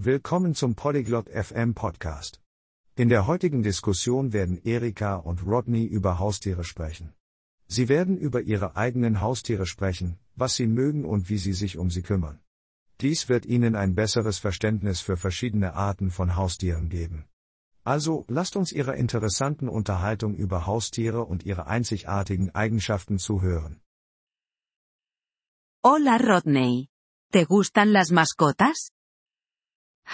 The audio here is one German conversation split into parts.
Willkommen zum Polyglot FM Podcast. In der heutigen Diskussion werden Erika und Rodney über Haustiere sprechen. Sie werden über ihre eigenen Haustiere sprechen, was sie mögen und wie sie sich um sie kümmern. Dies wird Ihnen ein besseres Verständnis für verschiedene Arten von Haustieren geben. Also, lasst uns Ihrer interessanten Unterhaltung über Haustiere und ihre einzigartigen Eigenschaften zuhören. Hola Rodney. ¿Te gustan las mascotas?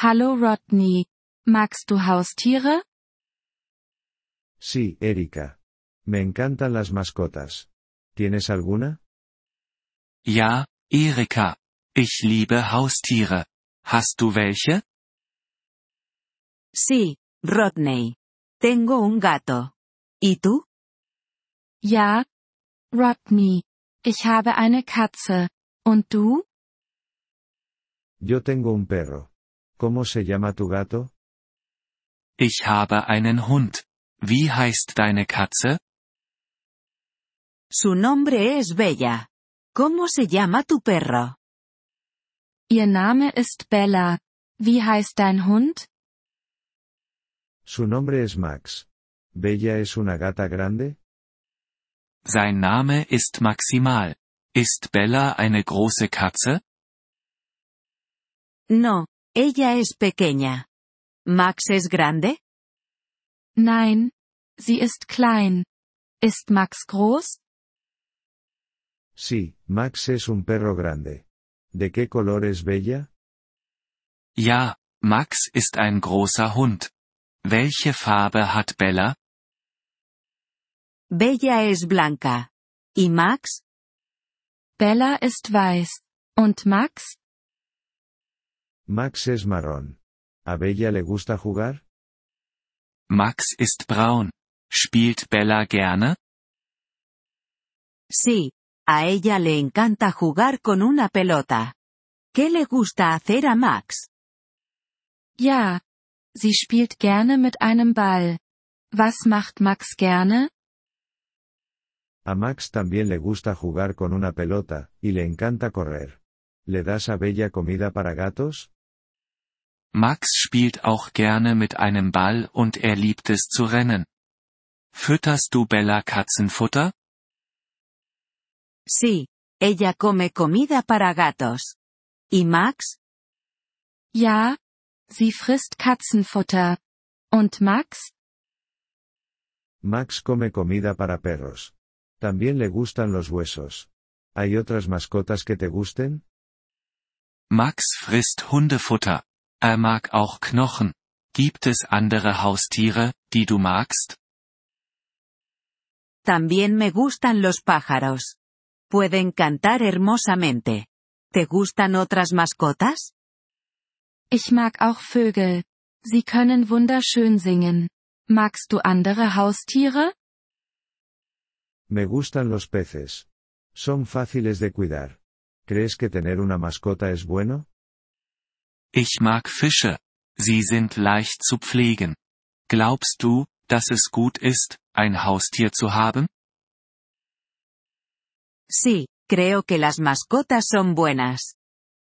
Hallo Rodney. Magst du Haustiere? Sí, Erika. Me encantan las mascotas. ¿Tienes alguna? Ja, Erika. Ich liebe Haustiere. Hast du welche? Sí, Rodney. Tengo un gato. ¿Y tú? Ja. Rodney. Ich habe eine Katze. Und du? Yo tengo un perro. ¿Cómo se llama tu gato? Ich habe einen Hund. Wie heißt deine Katze? Su nombre es Bella. ¿Cómo se llama tu perro? Ihr Name ist Bella. Wie heißt dein Hund? Su nombre es Max. ¿Bella es una gata grande? Sein Name ist Maximal. Ist Bella eine große Katze? No, ella es pequeña. ¿Max es grande? Nein. Sie ist klein. Ist Max groß? Sí, Max es un perro grande. ¿De qué color es Bella? Ja, Max ist ein großer Hund. Welche Farbe hat Bella? Bella es blanca. ¿Y Max? Bella ist weiß. Und Max? Max es marrón. ¿A Bella le gusta jugar? Max ist braun. Spielt Bella gerne? Sí, a ella le encanta jugar con una pelota. ¿Qué le gusta hacer a Max? Ja. Sie spielt gerne mit einem Ball. Was macht Max gerne? A Max también le gusta jugar con una pelota, y le encanta correr. ¿Le das a Bella comida para gatos? Max spielt auch gerne mit einem Ball und er liebt es zu rennen. Fütterst du Bella Katzenfutter? Sí, ella come comida para gatos. ¿Y Max? Ja. Sie frisst Katzenfutter. Und Max? Max come comida para perros. También le gustan los huesos. ¿Hay otras mascotas que te gusten? Max frisst Hundefutter. Er mag auch Knochen. Gibt es andere Haustiere, die du magst? También me gustan los pájaros. Pueden cantar hermosamente. ¿Te gustan otras mascotas? Ich mag auch Vögel. Sie können wunderschön singen. Magst du andere Haustiere? Me gustan los peces. Son fáciles de cuidar. ¿Crees que tener una mascota es bueno? Ich mag Fische. Sie sind leicht zu pflegen. Glaubst du, dass es gut ist, ein Haustier zu haben? Sí, creo que las mascotas son buenas.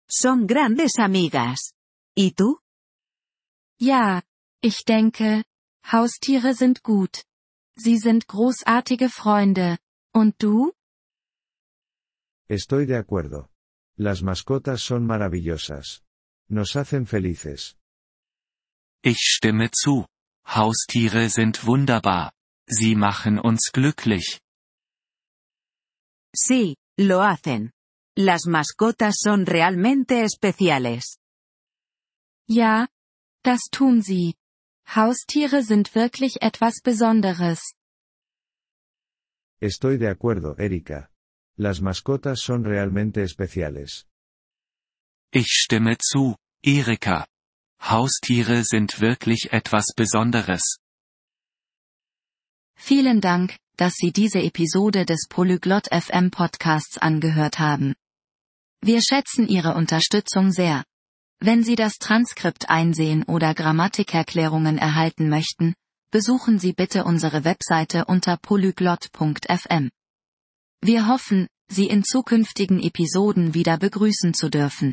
Son grandes amigas. ¿Y tú? Ja, ich denke, Haustiere sind gut. Sie sind großartige Freunde. Und du? Estoy de acuerdo. Las mascotas son maravillosas. Nos hacen felices. Ich stimme zu. Haustiere sind wunderbar. Sie machen uns glücklich. Sí, lo hacen. Las mascotas son realmente especiales. Ja, das tun sie. Haustiere sind wirklich etwas Besonderes. Estoy de acuerdo, Erika. Las mascotas son realmente especiales. Ich stimme zu, Erika. Haustiere sind wirklich etwas Besonderes. Vielen Dank, dass Sie diese Episode des Polyglot FM Podcasts angehört haben. Wir schätzen Ihre Unterstützung sehr. Wenn Sie das Transkript einsehen oder Grammatikerklärungen erhalten möchten, besuchen Sie bitte unsere Webseite unter polyglot.fm. Wir hoffen, Sie in zukünftigen Episoden wieder begrüßen zu dürfen.